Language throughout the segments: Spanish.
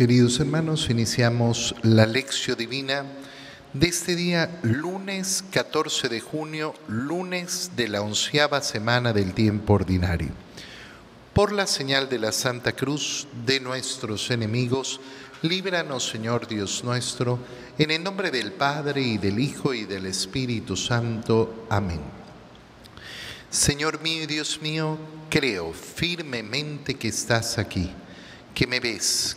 Queridos hermanos, iniciamos la lección divina de este día, lunes 14 de junio, lunes de la onceava semana del tiempo ordinario. Por la señal de la Santa Cruz de nuestros enemigos, líbranos, Señor Dios nuestro, en el nombre del Padre y del Hijo y del Espíritu Santo. Amén. Señor mío y Dios mío, creo firmemente que estás aquí, que me ves,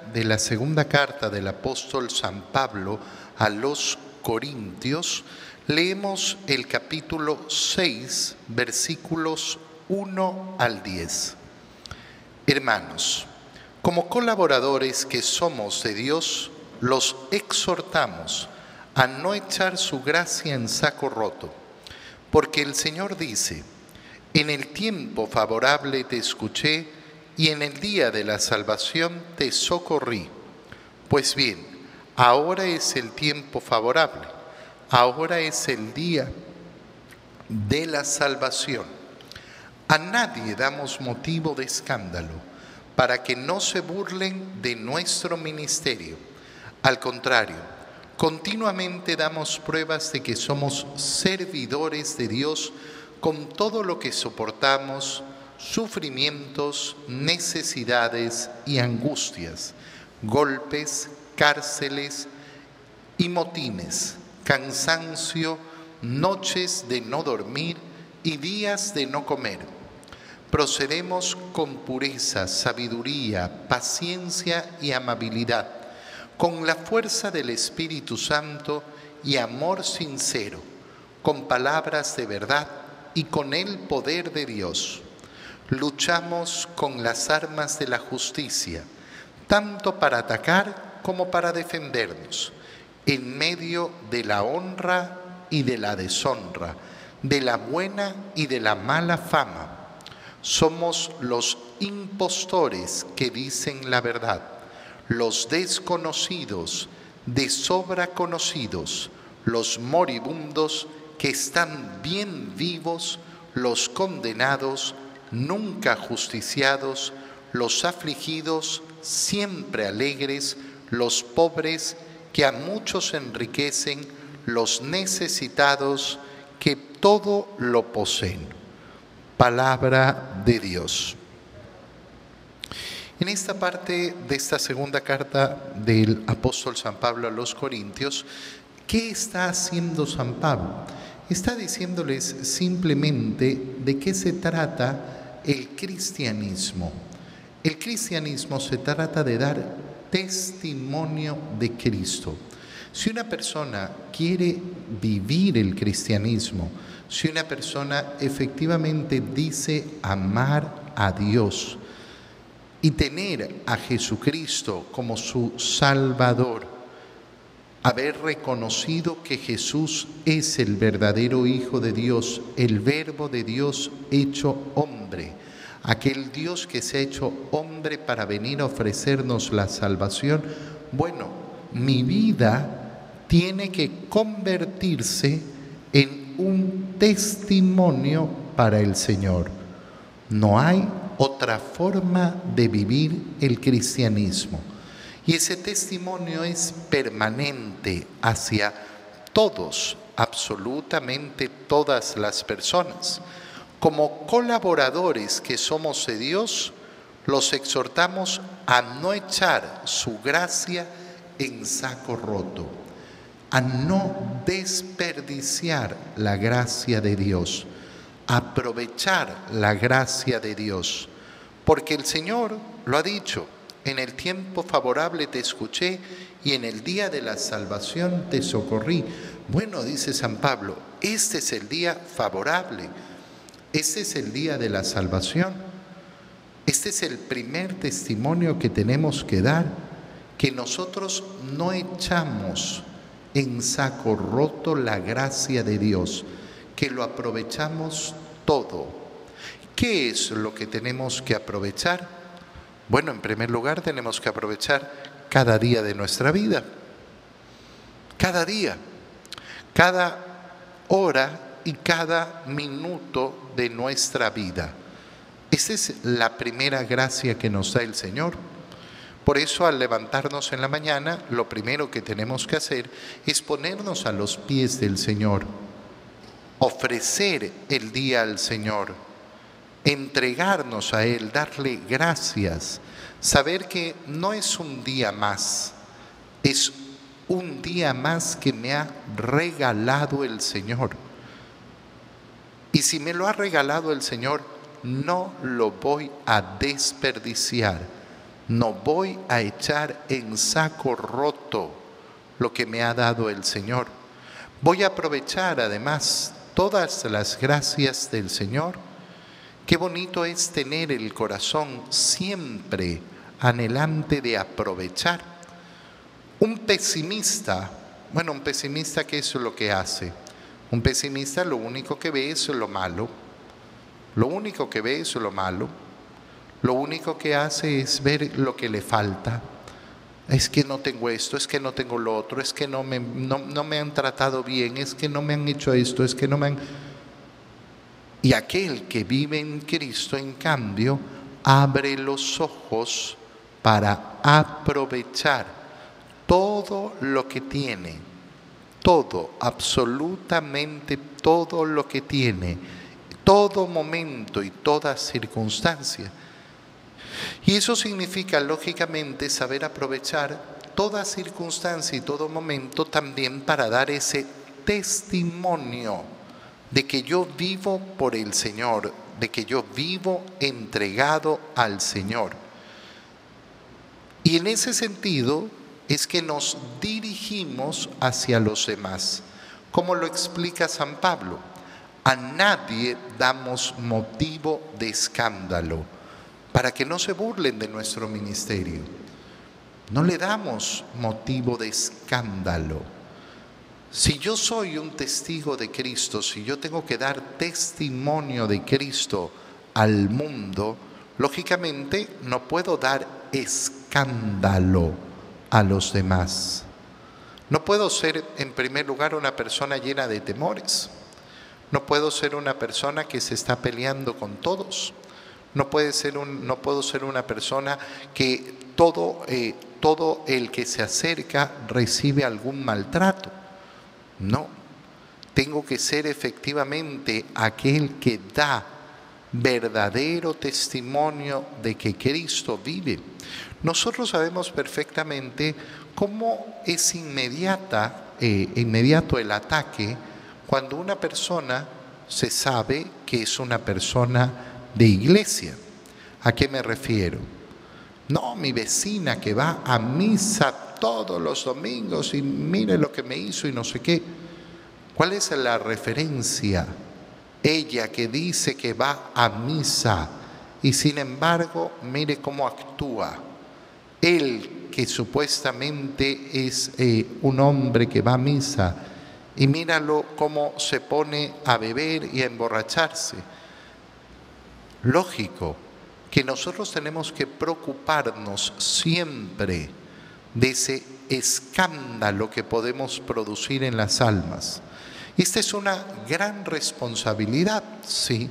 de la segunda carta del apóstol San Pablo a los Corintios, leemos el capítulo 6, versículos 1 al 10. Hermanos, como colaboradores que somos de Dios, los exhortamos a no echar su gracia en saco roto, porque el Señor dice, en el tiempo favorable te escuché y en el día de la salvación te socorrí. Pues bien, ahora es el tiempo favorable, ahora es el día de la salvación. A nadie damos motivo de escándalo para que no se burlen de nuestro ministerio. Al contrario, continuamente damos pruebas de que somos servidores de Dios con todo lo que soportamos, sufrimientos, necesidades y angustias, golpes, cárceles y motines, cansancio, noches de no dormir y días de no comer. Procedemos con pureza, sabiduría, paciencia y amabilidad, con la fuerza del Espíritu Santo y amor sincero, con palabras de verdad y con el poder de Dios. Luchamos con las armas de la justicia, tanto para atacar como para defendernos, en medio de la honra y de la deshonra, de la buena y de la mala fama. Somos los impostores que dicen la verdad, los desconocidos, de sobra conocidos, los moribundos, que están bien vivos los condenados, nunca justiciados, los afligidos, siempre alegres, los pobres que a muchos enriquecen, los necesitados que todo lo poseen. Palabra de Dios. En esta parte de esta segunda carta del apóstol San Pablo a los Corintios, ¿qué está haciendo San Pablo? está diciéndoles simplemente de qué se trata el cristianismo. El cristianismo se trata de dar testimonio de Cristo. Si una persona quiere vivir el cristianismo, si una persona efectivamente dice amar a Dios y tener a Jesucristo como su Salvador, haber reconocido que Jesús es el verdadero Hijo de Dios, el Verbo de Dios hecho hombre, aquel Dios que se ha hecho hombre para venir a ofrecernos la salvación, bueno, mi vida tiene que convertirse en un testimonio para el Señor. No hay otra forma de vivir el cristianismo. Y ese testimonio es permanente hacia todos, absolutamente todas las personas. Como colaboradores que somos de Dios, los exhortamos a no echar su gracia en saco roto, a no desperdiciar la gracia de Dios, aprovechar la gracia de Dios, porque el Señor lo ha dicho, en el tiempo favorable te escuché y en el día de la salvación te socorrí. Bueno, dice San Pablo, este es el día favorable, este es el día de la salvación. Este es el primer testimonio que tenemos que dar, que nosotros no echamos en saco roto la gracia de Dios, que lo aprovechamos todo. ¿Qué es lo que tenemos que aprovechar? Bueno, en primer lugar tenemos que aprovechar cada día de nuestra vida. Cada día, cada hora y cada minuto de nuestra vida. Esa es la primera gracia que nos da el Señor. Por eso al levantarnos en la mañana, lo primero que tenemos que hacer es ponernos a los pies del Señor, ofrecer el día al Señor, entregarnos a Él, darle gracias, saber que no es un día más, es un día más que me ha regalado el Señor. Y si me lo ha regalado el Señor, no lo voy a desperdiciar, no voy a echar en saco roto lo que me ha dado el Señor. Voy a aprovechar además todas las gracias del Señor. Qué bonito es tener el corazón siempre anhelante de aprovechar. Un pesimista, bueno, un pesimista, ¿qué es lo que hace? Un pesimista lo único que ve es lo malo lo único que ve es lo malo. Lo único que hace es ver lo que le falta. Es que no tengo esto, es que no tengo lo otro, es que no me, no, me han tratado bien, es que no me han hecho esto, es que no me han... Y aquel que vive en Cristo, en cambio, abre los ojos para aprovechar todo lo que tiene, todo, absolutamente todo lo que tiene todo momento y toda circunstancia. Y eso significa, lógicamente, saber aprovechar toda circunstancia y todo momento también para dar ese testimonio de que yo vivo por el Señor, de que yo vivo entregado al Señor. Y en ese sentido es que nos dirigimos hacia los demás, como lo explica San Pablo. A nadie damos motivo de escándalo para que no se burlen de nuestro ministerio. No le damos motivo de escándalo. Si yo soy un testigo de Cristo, si yo tengo que dar testimonio de Cristo al mundo, lógicamente no puedo dar escándalo a los demás. No puedo ser en primer lugar una persona llena de temores. No puedo ser una persona que se está peleando con todos. No, puedo ser una persona que todo, eh, todo el que se acerca recibe algún maltrato. No, tengo que ser efectivamente aquel que da verdadero testimonio de que Cristo vive. Nosotros sabemos perfectamente cómo es inmediata, eh, inmediato el ataque cuando una persona se sabe que es una persona de iglesia. ¿A qué me refiero? No, mi vecina que va a misa todos los domingos y mire lo que me hizo y no sé qué. ¿Cuál es la referencia? Ella que dice que va a misa y sin embargo mire cómo actúa. Él que supuestamente es eh, un hombre que va a misa y míralo cómo se pone a beber y a emborracharse. Lógico que nosotros tenemos que preocuparnos siempre de ese escándalo que podemos producir en las almas. Esta es una gran responsabilidad, sí.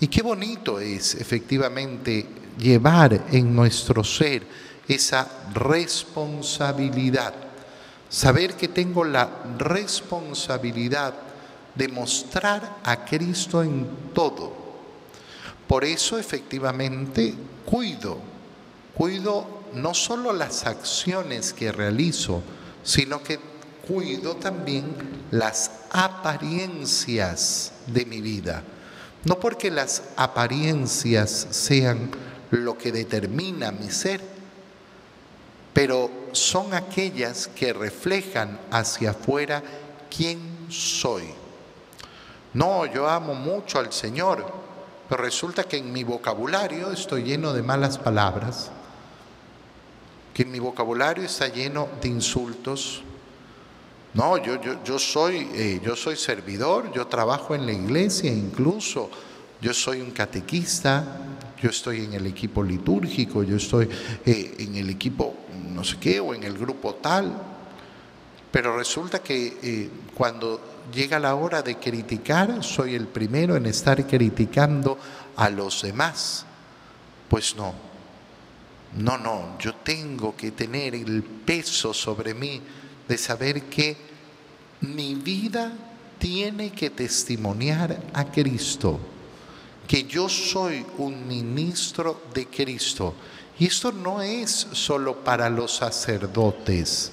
Y qué bonito es efectivamente llevar en nuestro ser esa responsabilidad saber que tengo la responsabilidad de mostrar a Cristo en todo. Por eso efectivamente cuido, cuido no solo las acciones que realizo, sino que cuido también las apariencias de mi vida. No porque las apariencias sean lo que determina mi ser, pero son aquellas que reflejan hacia afuera quién soy. No, yo amo mucho al Señor, pero resulta que en mi vocabulario estoy lleno de malas palabras. Que mi vocabulario está lleno de insultos. No, yo, yo, yo, soy, eh, yo soy servidor, yo trabajo en la iglesia incluso, yo soy un catequista, yo estoy en el equipo litúrgico, yo estoy eh, en el equipo no sé qué o en el grupo tal. Pero resulta que eh, cuando llega la hora de criticar, soy el primero en estar criticando a los demás. Pues no, no, no, yo tengo que tener el peso sobre mí de saber que mi vida tiene que testimoniar a Cristo, que yo soy un ministro de Cristo. Y esto no es solo para los sacerdotes,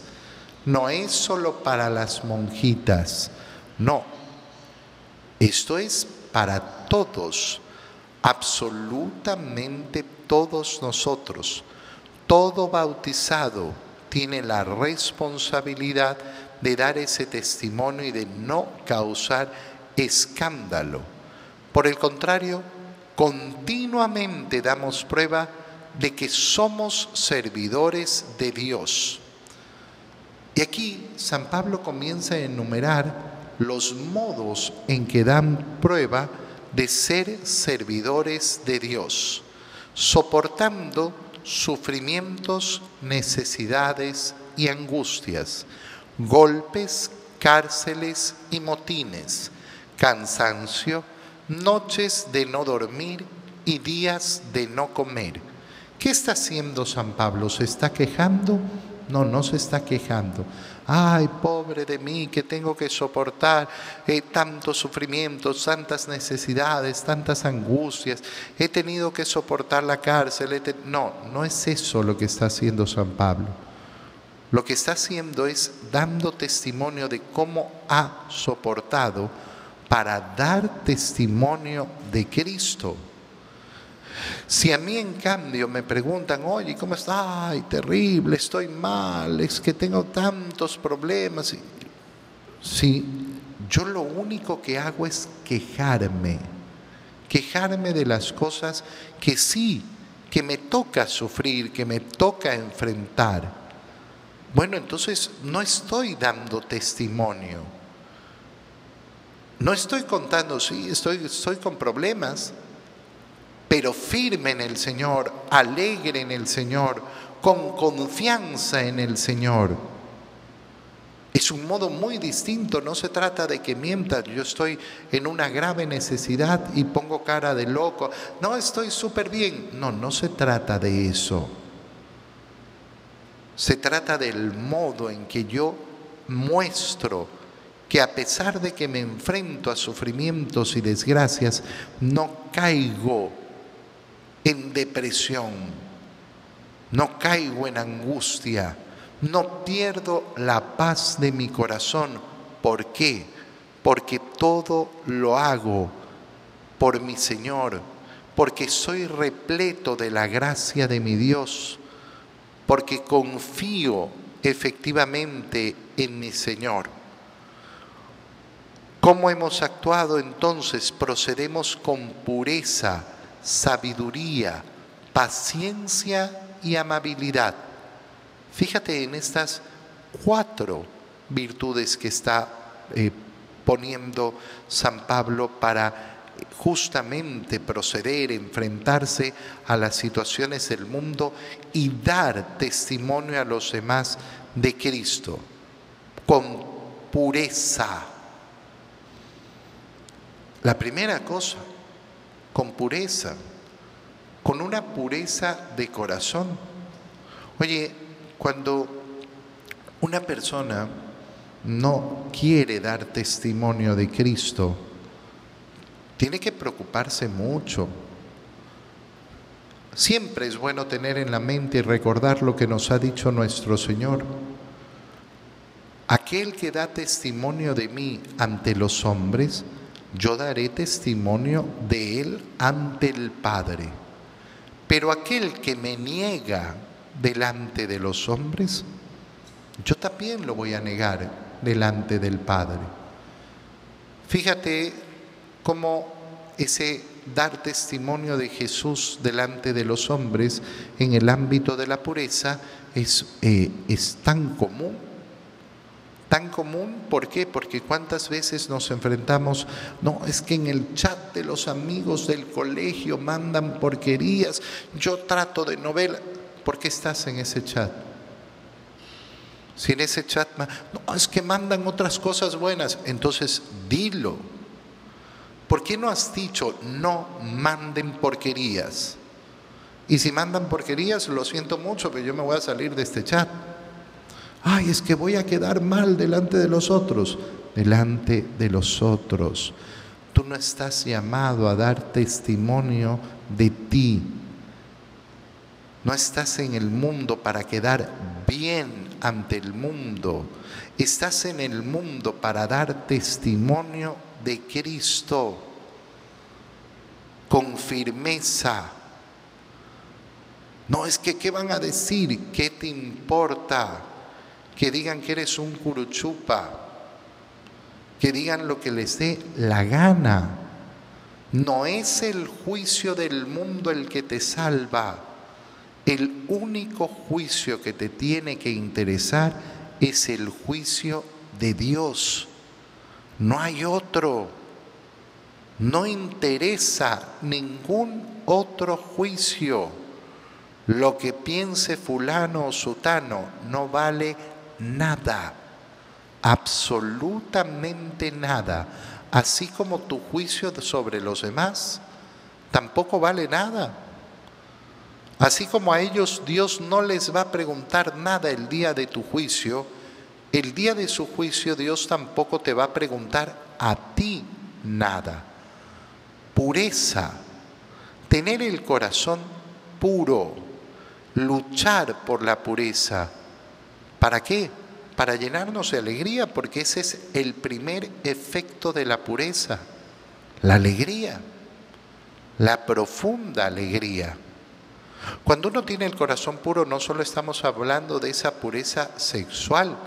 no es solo para las monjitas, no, esto es para todos, absolutamente todos nosotros. Todo bautizado tiene la responsabilidad de dar ese testimonio y de no causar escándalo. Por el contrario, continuamente damos prueba de que somos servidores de Dios. Y aquí San Pablo comienza a enumerar los modos en que dan prueba de ser servidores de Dios, soportando sufrimientos, necesidades y angustias, golpes, cárceles y motines, cansancio, noches de no dormir y días de no comer. ¿Qué está haciendo San Pablo? ¿Se está quejando? No, no se está quejando. Ay, pobre de mí, que tengo que soportar eh, tantos sufrimientos, tantas necesidades, tantas angustias. He tenido que soportar la cárcel. No, no es eso lo que está haciendo San Pablo. Lo que está haciendo es dando testimonio de cómo ha soportado para dar testimonio de Cristo. Si a mí en cambio me preguntan, oye, ¿cómo estás? Ay, terrible, estoy mal, es que tengo tantos problemas. Si yo lo único que hago es quejarme, quejarme de las cosas que sí, que me toca sufrir, que me toca enfrentar. Bueno, entonces no estoy dando testimonio. No estoy contando, sí, estoy, estoy con problemas, pero firme en el Señor, alegre en el Señor, con confianza en el Señor. Es un modo muy distinto, no se trata de que mientas, yo estoy en una grave necesidad y pongo cara de loco, no estoy súper bien, no, no se trata de eso. Se trata del modo en que yo muestro que a pesar de que me enfrento a sufrimientos y desgracias, no caigo en depresión, no caigo en angustia, no pierdo la paz de mi corazón. ¿Por qué? Porque todo lo hago por mi Señor, porque soy repleto de la gracia de mi Dios, porque confío efectivamente en mi Señor. ¿Cómo hemos actuado entonces? Procedemos con pureza sabiduría, paciencia y amabilidad. Fíjate en estas cuatro virtudes que está eh, poniendo San Pablo para justamente proceder, enfrentarse a las situaciones del mundo y dar testimonio a los demás de Cristo con pureza. La primera cosa con pureza, con una pureza de corazón. Oye, cuando una persona no quiere dar testimonio de Cristo, tiene que preocuparse mucho. Siempre es bueno tener en la mente y recordar lo que nos ha dicho nuestro Señor. Aquel que da testimonio de mí ante los hombres, yo daré testimonio de él ante el Padre. Pero aquel que me niega delante de los hombres, yo también lo voy a negar delante del Padre. Fíjate cómo ese dar testimonio de Jesús delante de los hombres en el ámbito de la pureza es, eh, es tan común. Tan común, ¿por qué? Porque cuántas veces nos enfrentamos, no, es que en el chat de los amigos del colegio mandan porquerías, yo trato de novela, ¿por qué estás en ese chat? Si en ese chat, no, es que mandan otras cosas buenas, entonces dilo. ¿Por qué no has dicho no manden porquerías? Y si mandan porquerías, lo siento mucho, pero yo me voy a salir de este chat. Ay, es que voy a quedar mal delante de los otros. Delante de los otros. Tú no estás llamado a dar testimonio de ti. No estás en el mundo para quedar bien ante el mundo. Estás en el mundo para dar testimonio de Cristo con firmeza no, es que, ¿qué van a decir? ¿Qué te importa? Que digan que eres un curuchupa, que digan lo que les dé la gana. No es el juicio del mundo el que te salva. El único juicio que te tiene que interesar es el juicio de Dios. No hay otro. No interesa ningún otro juicio. Lo que piense fulano o sutano no vale nada, absolutamente nada. Así como tu juicio sobre los demás tampoco vale nada. Así como a ellos Dios no les va a preguntar nada el día de tu juicio, el día de su juicio Dios tampoco te va a preguntar a ti nada. Pureza, tener el corazón puro luchar por la pureza. ¿Para qué? Para llenarnos de alegría, porque ese es el primer efecto de la pureza, la alegría, la profunda alegría. Cuando uno tiene el corazón puro, no solo estamos hablando de esa pureza sexual,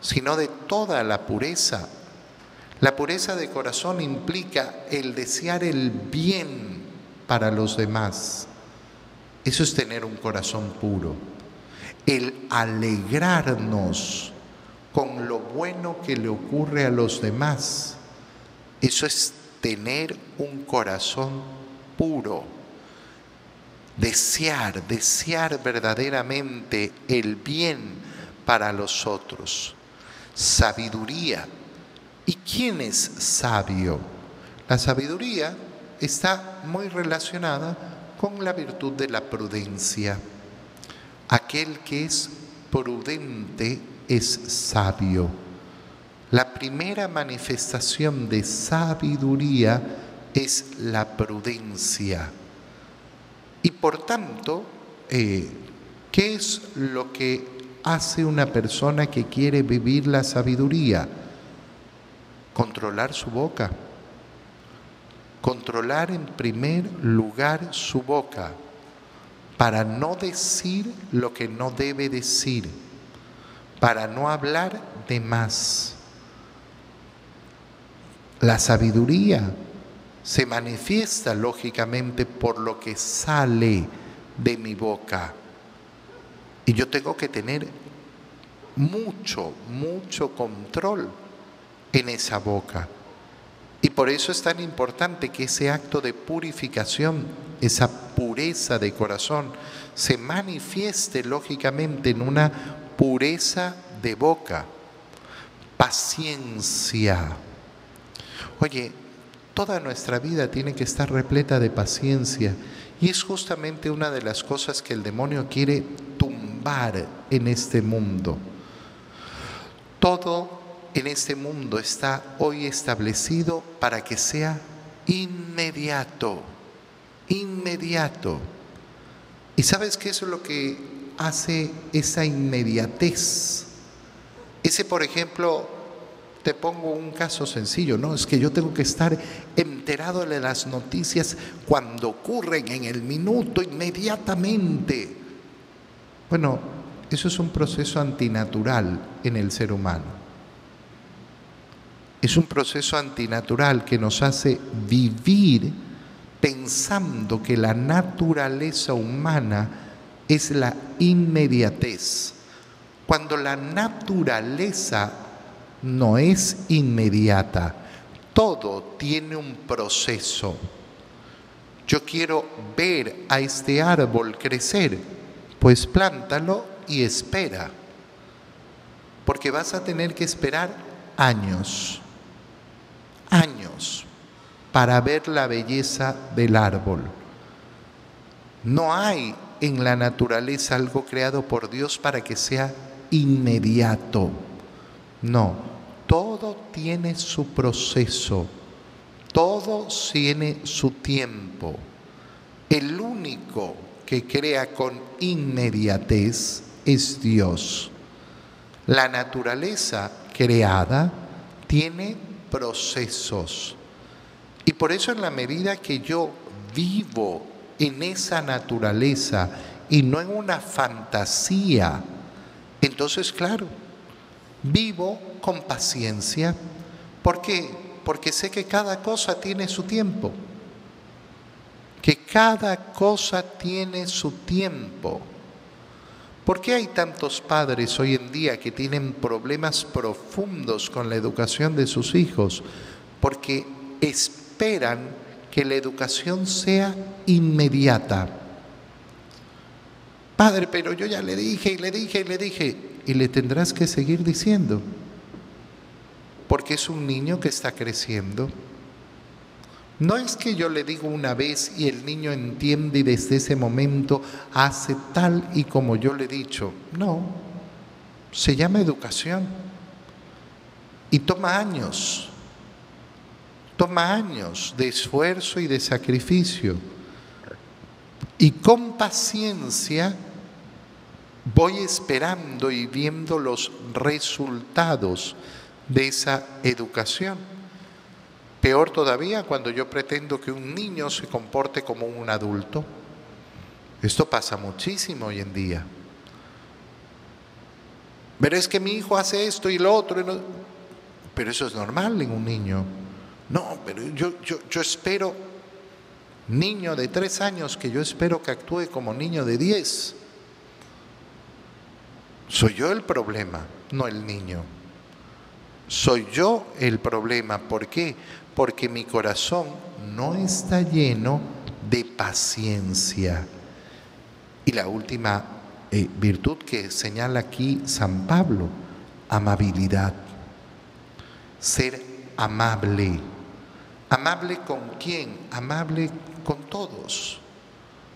sino de toda la pureza. La pureza de corazón implica el desear el bien para los demás eso es tener un corazón puro. El alegrarnos con lo bueno que le ocurre a los demás. Eso es tener un corazón puro. Desear, desear verdaderamente el bien para los otros. Sabiduría. ¿Y quién es sabio? La sabiduría está muy relacionada con la virtud de la prudencia. Aquel que es prudente es sabio. La primera manifestación de sabiduría es la prudencia. Y por tanto, eh, ¿qué es lo que hace una persona que quiere vivir la sabiduría? Controlar su boca controlar en primer lugar su boca para no decir lo que no debe decir, para no hablar de más. La sabiduría se manifiesta lógicamente por lo que sale de mi boca. Y yo tengo que tener mucho, mucho control en esa boca. Y por eso es tan importante que ese acto de purificación, esa pureza de corazón, se manifieste lógicamente en una pureza de boca, paciencia. Oye, toda nuestra vida tiene que estar repleta de paciencia y es justamente una de las cosas que el demonio quiere tumbar en este mundo. Todo en este mundo está hoy establecido para que sea inmediato, inmediato. ¿Y sabes qué es lo que hace esa inmediatez? Ese, por ejemplo, te pongo un caso sencillo, ¿no? Es que yo tengo que estar enterado de las noticias cuando ocurren en el minuto, inmediatamente. Bueno, eso es un proceso antinatural en el ser humano. Es un proceso antinatural que nos hace vivir pensando que la naturaleza humana es la inmediatez. Cuando la naturaleza no es inmediata, todo tiene un proceso. Yo quiero ver a este árbol crecer, pues plántalo y espera, porque vas a tener que esperar años, años, para ver la belleza del árbol. No hay en la naturaleza algo creado por Dios para que sea inmediato. No, todo tiene su proceso, todo tiene su tiempo. El único que crea con inmediatez es Dios. La naturaleza creada tiene procesos. Y por eso en la medida que yo vivo en esa naturaleza y no en una fantasía, entonces claro, vivo con paciencia. ¿Por qué? Porque sé que cada cosa tiene su tiempo. Que cada cosa tiene su tiempo. ¿Por qué hay tantos padres hoy en día que tienen problemas profundos con la educación de sus hijos? Porque esperan que la educación sea inmediata. Padre, pero yo ya le dije y le dije y le dije, y le tendrás que seguir diciendo, porque es un niño que está creciendo. No es que yo le digo una vez y el niño entiende y desde ese momento hace tal y como yo le he dicho. No, se llama educación y toma años toma años de esfuerzo y de sacrificio. Y con paciencia voy esperando y viendo los resultados de esa educación. Peor todavía cuando yo pretendo que un niño se comporte como un adulto. Esto pasa muchísimo hoy en día. Pero es que mi hijo hace esto y lo otro. Pero eso es normal en un niño. No, pero yo, yo, espero, niño de tres años, que yo espero que actúe como niño de diez. Soy yo el problema, no el niño. Soy yo el problema. ¿Por qué? Porque mi corazón no está lleno de paciencia. Y la última eh, virtud que señala aquí San Pablo, amabilidad. Ser amable. ¿Amable con quién? Amable con todos.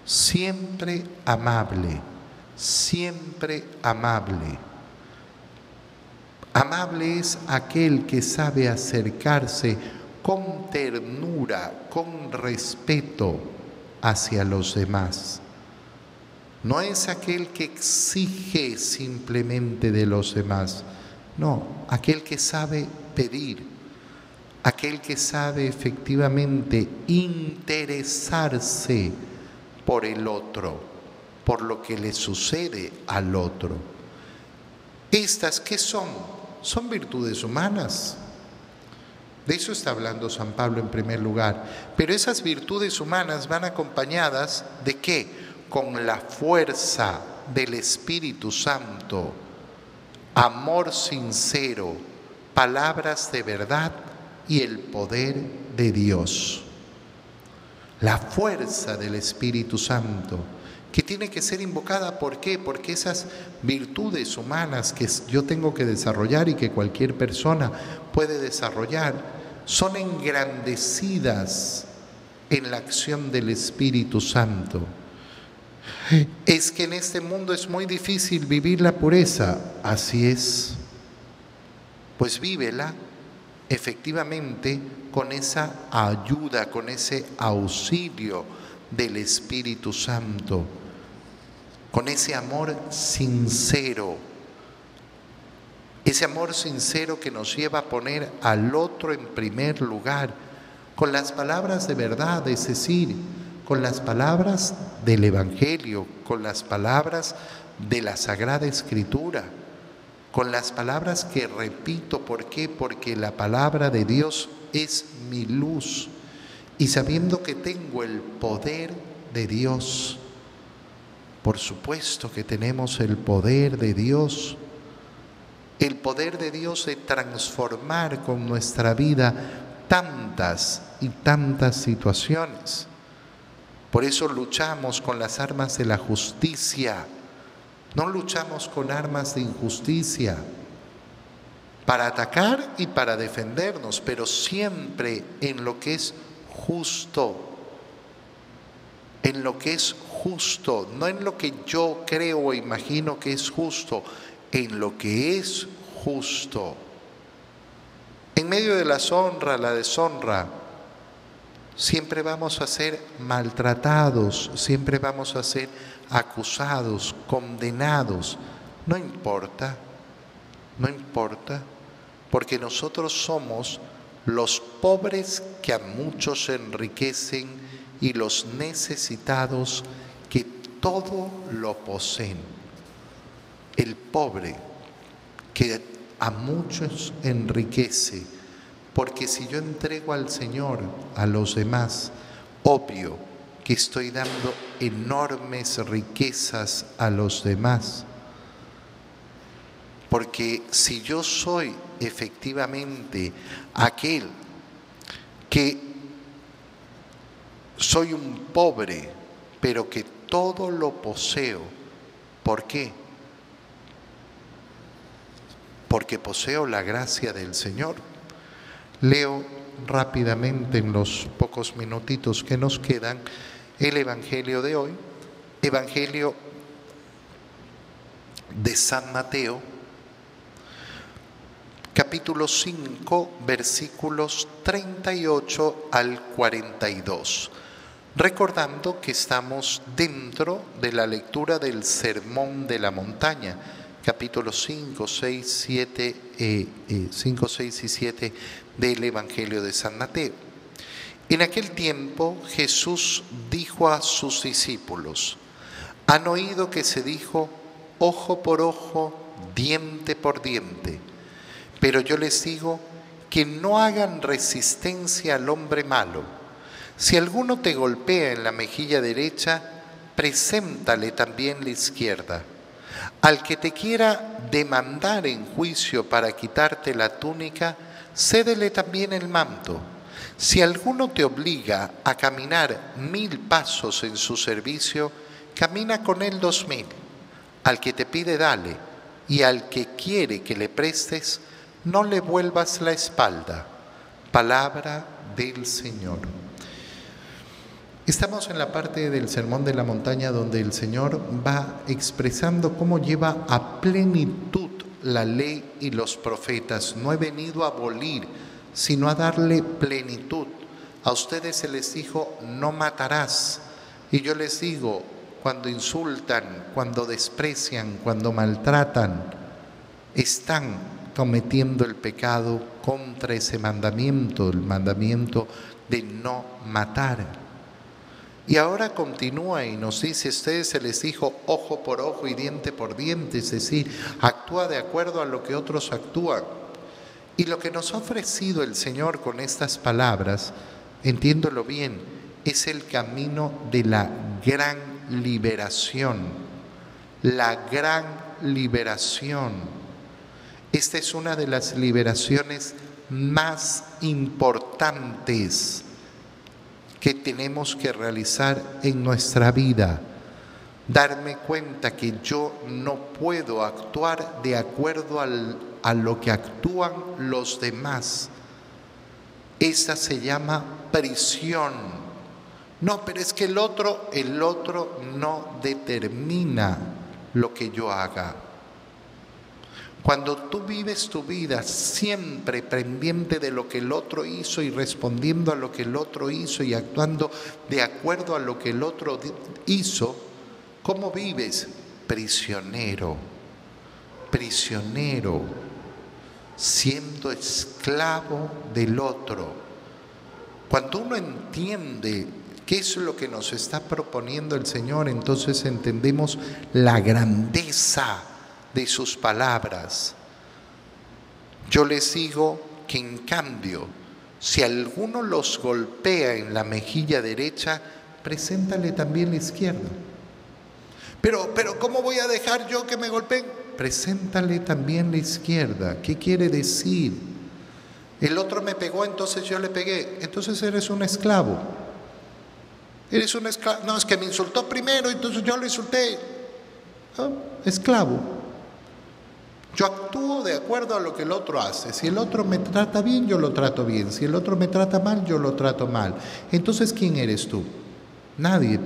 Siempre amable, siempre amable. Amable es aquel que sabe acercarse con ternura, con respeto hacia los demás. No es aquel que exige simplemente de los demás, no, aquel que sabe pedir, aquel que sabe efectivamente interesarse por el otro, por lo que le sucede al otro. Estas, ¿qué son? Son virtudes humanas. De eso está hablando San Pablo en primer lugar. Pero esas virtudes humanas van acompañadas de qué? Con la fuerza del Espíritu Santo, amor sincero, palabras de verdad y el poder de Dios. La fuerza del Espíritu Santo, que tiene que ser invocada, ¿por qué? Porque esas virtudes humanas que yo tengo que desarrollar y que cualquier persona puede desarrollar, son engrandecidas en la acción del Espíritu Santo. Es que en este mundo es muy difícil vivir la pureza, así es. Pues vívela efectivamente con esa ayuda, con ese auxilio del Espíritu Santo, con ese amor sincero, ese amor sincero que nos lleva a poner al otro en primer lugar, con las palabras de verdad, es decir, con las palabras del Evangelio, con las palabras de la Sagrada Escritura con las palabras que repito. ¿Por qué? Porque la palabra de Dios es mi luz. Y sabiendo que tengo el poder de Dios, Por supuesto que tenemos el poder de Dios, el poder de Dios de transformar con nuestra vida tantas y tantas situaciones. Por eso luchamos con las armas de la justicia, no luchamos con armas de injusticia para atacar y para defendernos, pero siempre en lo que es justo, en lo que es justo, no en lo que yo creo o imagino que es justo, en lo que es justo. En medio de la honra, la deshonra, siempre vamos a ser maltratados, siempre vamos a ser acusados, condenados. No importa, no importa, porque nosotros somos los pobres que a muchos enriquecen y los necesitados que todo lo poseen. El pobre que a muchos enriquece porque si yo entrego al Señor a los demás, obvio que estoy dando enormes riquezas a los demás. Porque si yo soy efectivamente aquel que soy un pobre, pero que todo lo poseo, ¿por qué? Porque poseo la gracia del Señor. Leo rápidamente en los pocos minutitos que nos quedan el Evangelio de hoy, Evangelio de San Mateo, capítulo 5, versículos 38 al 42. Recordando que estamos dentro de la lectura del Sermón de la Montaña, capítulos 5, 6, 7, 5, 6 y 7 del Evangelio de San Mateo. En aquel tiempo Jesús dijo a sus discípulos, han oído que se dijo ojo por ojo, diente por diente, pero yo les digo que no hagan resistencia al hombre malo. Si alguno te golpea en la mejilla derecha, preséntale también la izquierda. Al que te quiera demandar en juicio para quitarte la túnica, cédele también el manto. Si alguno te obliga a caminar mil pasos en su servicio, camina con él dos mil. Al que te pide, dale, y al que quiere que le prestes, no le vuelvas la espalda. Palabra del Señor. Estamos en la parte del Sermón de la Montaña donde el Señor va expresando cómo lleva a plenitud la ley y los profetas. No he venido a abolir, sino a darle plenitud. A ustedes se les dijo, no matarás. Y yo les digo, cuando insultan, cuando desprecian, cuando maltratan, están cometiendo el pecado contra ese mandamiento, el mandamiento de no matar. Y ahora continúa y nos dice, ustedes se les dijo ojo por ojo y diente por diente, es decir, actúa de acuerdo a lo que otros actúan. Y lo que nos ha ofrecido el Señor con estas palabras, entiéndolo bien, es el camino de la gran liberación. La gran liberación. Esta es una de las liberaciones más importantes que tenemos que realizar en nuestra vida. Darme cuenta que yo no puedo actuar de acuerdo a lo que actúan los demás. Esa se llama prisión. No, pero es que el otro, el otro no determina lo que yo haga. Cuando tú vives tu vida siempre pendiente de lo que el otro hizo y respondiendo a lo que el otro hizo y actuando de acuerdo a lo que el otro hizo, ¿cómo vives? Prisionero, prisionero, siendo esclavo del otro. Cuando uno entiende qué es lo que nos está proponiendo el Señor, entonces entendemos la grandeza de sus palabras. Yo les digo que en cambio, si alguno los golpea en la mejilla derecha, preséntale también la izquierda. Pero, pero ¿cómo voy a dejar yo que me golpeen? Preséntale también la izquierda. ¿Qué quiere decir? El otro me pegó, entonces yo le pegué. Entonces eres un esclavo. Eres un esclavo. No, es que me insultó primero, entonces yo lo insulté. Ah, esclavo. Yo actúo de acuerdo a lo que el otro hace. Si el otro me trata bien, yo lo trato bien. Si el otro me trata mal, yo lo trato mal. Entonces, ¿quién eres tú? Nadie.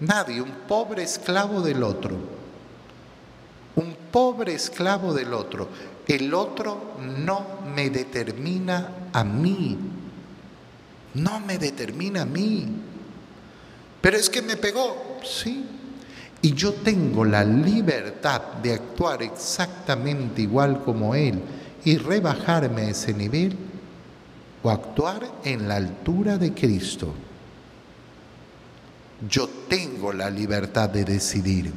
Nadie, un pobre esclavo del otro. Un pobre esclavo del otro. El otro no me determina a mí. No me determina a mí. Pero es que me pegó. Sí. Y yo tengo la libertad de actuar exactamente igual como Él y rebajarme a ese nivel o actuar en la altura de Cristo. Yo tengo la libertad de decidir.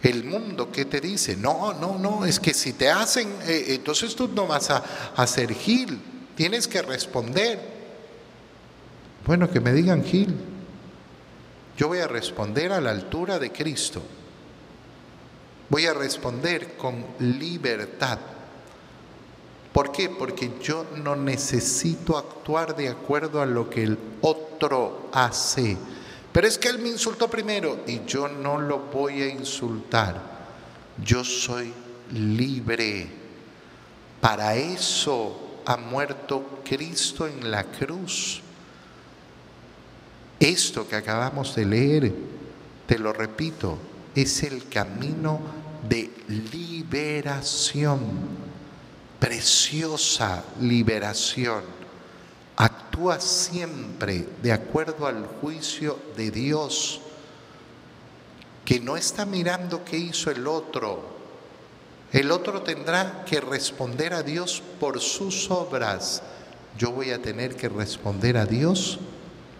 El mundo que te dice, no, no, no, es que si te hacen, eh, entonces tú no vas a, a ser Gil, tienes que responder. Bueno, que me digan Gil. Yo voy a responder a la altura de Cristo. Voy a responder con libertad. ¿Por qué? Porque yo no necesito actuar de acuerdo a lo que el otro hace. Pero es que él me insultó primero y yo no lo voy a insultar. Yo soy libre. Para eso ha muerto Cristo en la cruz. Esto que acabamos de leer, te lo repito, es el camino de liberación, preciosa liberación. Actúa siempre de acuerdo al juicio de Dios, que no está mirando qué hizo el otro. El otro tendrá que responder a Dios por sus obras. Yo voy a tener que responder a Dios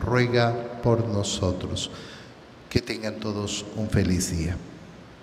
ruega por nosotros. Que tengan todos un feliz día.